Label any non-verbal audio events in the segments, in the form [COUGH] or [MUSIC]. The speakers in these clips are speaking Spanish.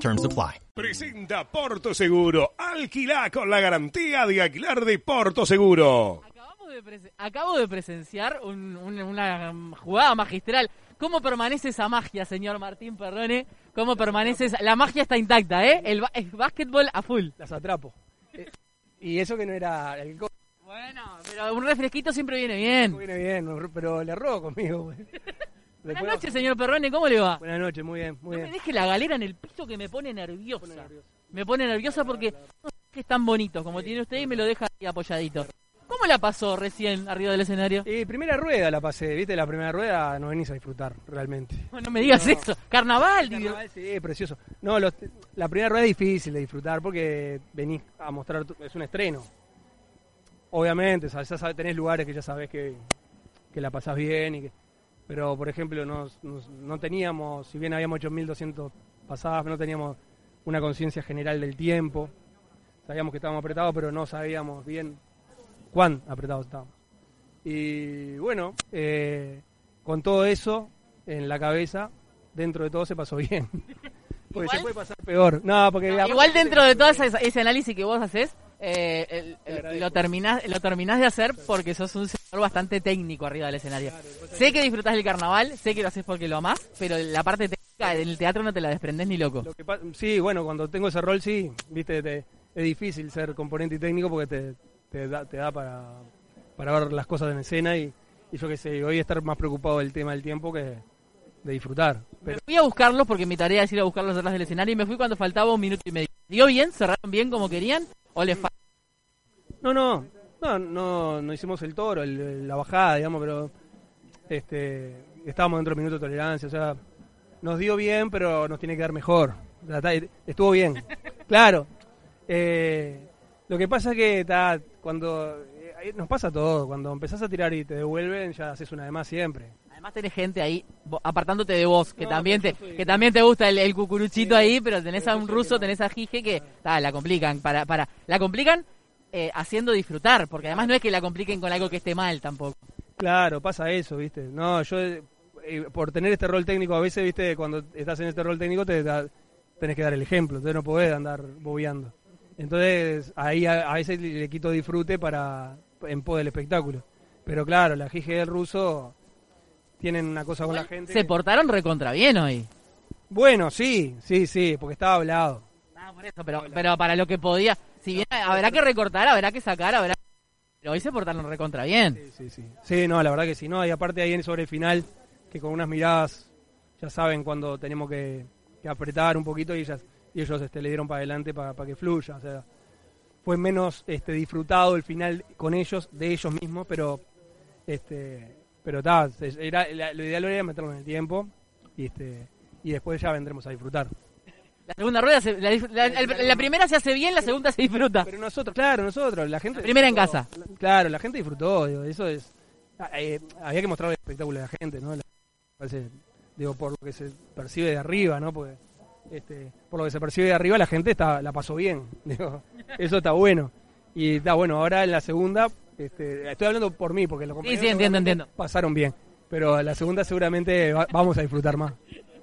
Terms apply. Presenta Porto Seguro. Alquila con la garantía de alquilar de Porto Seguro. Acabamos de acabo de presenciar un- un- una jugada magistral. ¿Cómo permanece esa magia, señor Martín Perrone? ¿Cómo permanece esa- La magia está intacta, ¿eh? El, ba- el básquetbol a full. las atrapo. Eh, y eso que no era el Bueno, pero un refresquito siempre viene bien. viene bien, pero le robo conmigo. Buenas Después- noches, señor Perrone, ¿cómo le va? Buenas noches, muy bien, muy No me bien. deje la galera en el piso que me pone nerviosa. Me pone nerviosa porque no sé que es tan bonito como tiene usted y me lo deja ahí apoyadito. ¿Cómo la pasó recién arriba del escenario? Y primera rueda la pasé, viste, la primera rueda no venís a disfrutar realmente. No, no me digas eso. Carnaval, digo. Carnaval, sí, precioso. No, los- la primera rueda es difícil de disfrutar porque venís a mostrar, tu- es un estreno. Obviamente, sabes, ya sabes, tenés lugares que ya sabes que, que la pasás bien y que... Pero, por ejemplo, nos- nos- no teníamos, si bien habíamos hecho 1200 pasadas, no teníamos una conciencia general del tiempo. Sabíamos que estábamos apretados, pero no sabíamos bien cuán apretados estábamos. Y bueno, eh, con todo eso en la cabeza, dentro de todo se pasó bien. [LAUGHS] Porque Igual- se puede pasar peor. No, porque No, igual dentro de todo ese, ese análisis que vos haces, eh, el- el- lo, terminás, lo terminás de hacer porque sos un bastante técnico arriba del escenario. Sé que disfrutás del carnaval, sé que lo haces porque lo amás, pero la parte técnica del teatro no te la desprendés ni loco. Lo que sí, bueno, cuando tengo ese rol, sí, viste, te- es difícil ser componente y técnico porque te, te da, te da para, para ver las cosas en escena y, y yo qué sé, hoy estar más preocupado del tema del tiempo que de disfrutar. Pero Me fui a buscarlos porque mi tarea es ir a buscarlos detrás del escenario y me fui cuando faltaba un minuto y medio. ¿Dio bien? ¿Cerraron bien como querían? ¿O les falta? no, no, no, no, no hicimos el toro, el- la bajada, digamos, pero este, estábamos dentro del minuto de tolerancia, o sea, nos dio bien, pero nos tiene que dar mejor. Estuvo bien, [LAUGHS] claro. Eh, lo que pasa es que ta, cuando eh, nos pasa todo, cuando empezás a tirar y te devuelven, ya haces una de más siempre. Además tenés gente ahí apartándote de vos, que No, también te soy- que también te gusta el, el cucuruchito Sí, ahí, pero tenés a un ruso, tenés a Gige que ta, la complican para para la complican eh, haciendo disfrutar, porque además no es que la compliquen con algo que esté mal tampoco. Claro, pasa eso, ¿viste? No, yo eh, por tener este rol técnico a veces, ¿viste? Cuando estás en este rol técnico te da- tenés que dar el ejemplo, entonces no podés andar bobeando. Entonces ahí a, a veces le, quito disfrute para en pos del espectáculo. Pero claro, la GG del ruso tienen una cosa con la gente. Se que- portaron recontra bien hoy. Bueno, sí, sí, sí, porque estaba hablado. Ah, por eso, pero pero para lo que podía, si bien habrá que recortar, habrá que sacar, habrá pero hoy se portaron recontra bien. Sí, sí, sí. Sí, no, la verdad que sí, no. Y aparte ahí en- sobre el final, que con unas miradas ya saben cuando tenemos que, que apretar un poquito y, ellas, y ellos este, le dieron para adelante para que fluya. O sea, fue menos este, disfrutado el final con ellos, de ellos mismos, pero este pero ta, era, la- lo ideal era meterlo en el tiempo y este y después ya vendremos a disfrutar. La segunda rueda, se- la, la- el- la primera se hace bien, la segunda se disfruta. Pero nosotros, claro, nosotros, la gente... La primera en disfrutó. casa. Claro, la gente disfrutó, digo, eso es... ah, eh, había que mostrar el espectáculo de la gente, ¿no? La- parece, digo, por lo que se percibe de arriba, ¿no? Porque, este, por lo que se percibe de arriba, la gente está, la pasó bien, [LAUGHS] digo, eso está bueno. Y está bueno, ahora en la segunda, este, estoy hablando por mí, porque los compañeros sí, entiendo, seguramente entiendo. pasaron bien, pero la segunda seguramente va- vamos a disfrutar más.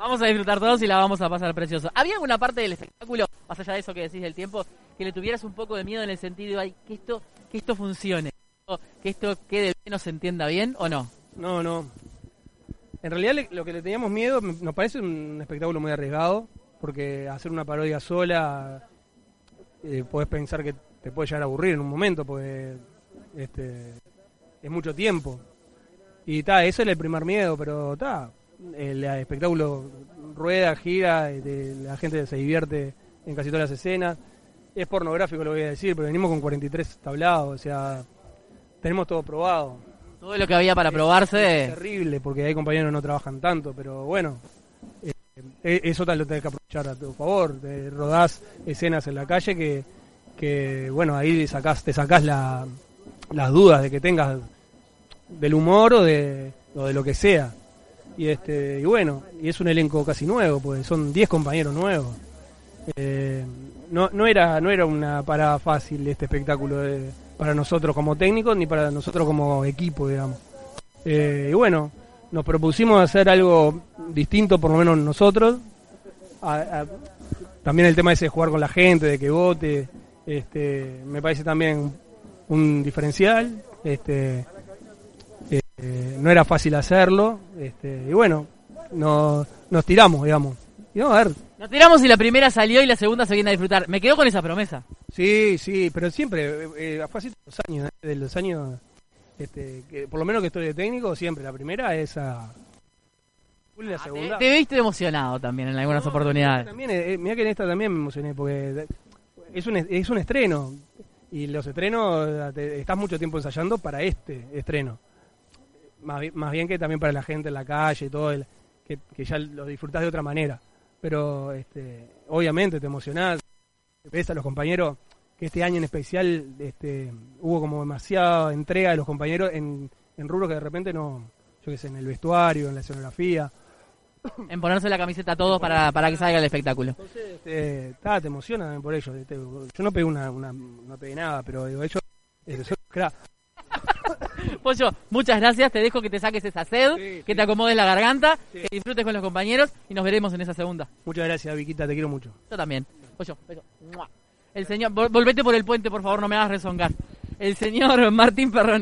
Vamos a disfrutar todos y la vamos a pasar precioso. ¿Había alguna parte del espectáculo, más allá de eso que decís del tiempo, que le tuvieras un poco de miedo en el sentido de ay, que esto, que esto funcione? Que esto quede bien o se entienda bien o no? No, no. En realidad lo que le teníamos miedo nos parece un espectáculo muy arriesgado, porque hacer una parodia sola, eh, podés pensar que te puede llegar a aburrir en un momento, porque este, es mucho tiempo. Y ta, eso es el primer miedo, pero ta, el espectáculo rueda, gira, este, la gente se divierte en casi todas las escenas. Es pornográfico lo voy a decir, pero venimos con 43 tablados, o sea, tenemos todo probado. Todo lo que había para Es probarse. terrible porque hay compañeros que no trabajan tanto, pero bueno, eh, eh, eso tal lo tenés que aprovechar a tu favor. Te rodás escenas en la calle que, que bueno, ahí sacás, te sacás la, las dudas de que tengas del humor o de, o de lo que sea. Y este y bueno, y es un elenco casi nuevo, pues son 10 compañeros nuevos. Eh, no, no era no era una parada fácil este espectáculo de- para nosotros como técnicos ni para nosotros como equipo, digamos. Eh, y bueno, nos propusimos hacer algo distinto, por lo menos nosotros. A- a- también el tema ese de jugar con la gente, de que vote, este, me parece también un diferencial. Este, no era fácil hacerlo. Este, y bueno, no, nos tiramos, digamos. Y vamos a ver, Nos tiramos y la primera salió y la segunda se viene a disfrutar. Me quedo con esa promesa. Sí, sí, pero siempre, eh, eh, fue así los años, eh, de los años, este, que, por lo menos que estoy de técnico, siempre, la primera es a... la Ah, te, segunda. te viste emocionado también en algunas No, oportunidades. También, eh, mira que en esta también me emocioné, porque es un, es un estreno, y los estrenos, eh, te- estás mucho tiempo ensayando para este estreno. Más, más bien que también para la gente en la calle y todo, el, que, que ya lo disfrutás de otra manera. Pero este, obviamente te emocionás, ves a los compañeros que este año en especial este, hubo como demasiada entrega de los compañeros en, en rubros que de repente no, yo qué sé, en el vestuario, en la escenografía. En ponerse la camiseta a todos para, para que salga el espectáculo. Entonces, este, ta, te emociona por ellos. este, yo no pegué una, una- no pegué nada, pero digo, ellos este, son. Pollo, muchas gracias. Te dejo que te saques esa sed, Sí, que sí. te acomodes la garganta, Sí. que disfrutes con los compañeros y nos veremos en esa segunda. Muchas gracias, Viquita, te quiero mucho. Yo también. Pollo, beso. El señor, vol- volvete por el puente, por favor, no me hagas rezongar. El señor Martín Perrone.